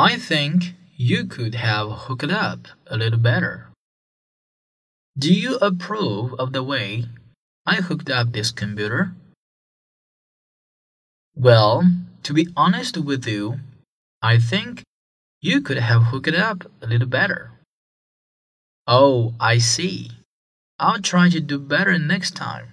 I think you could have hooked up a little better. Do you approve of the way I hooked up this computer? Well, to be honest with you, I think you could have hooked it up a little better. Oh, I see. I'll try to do better next time.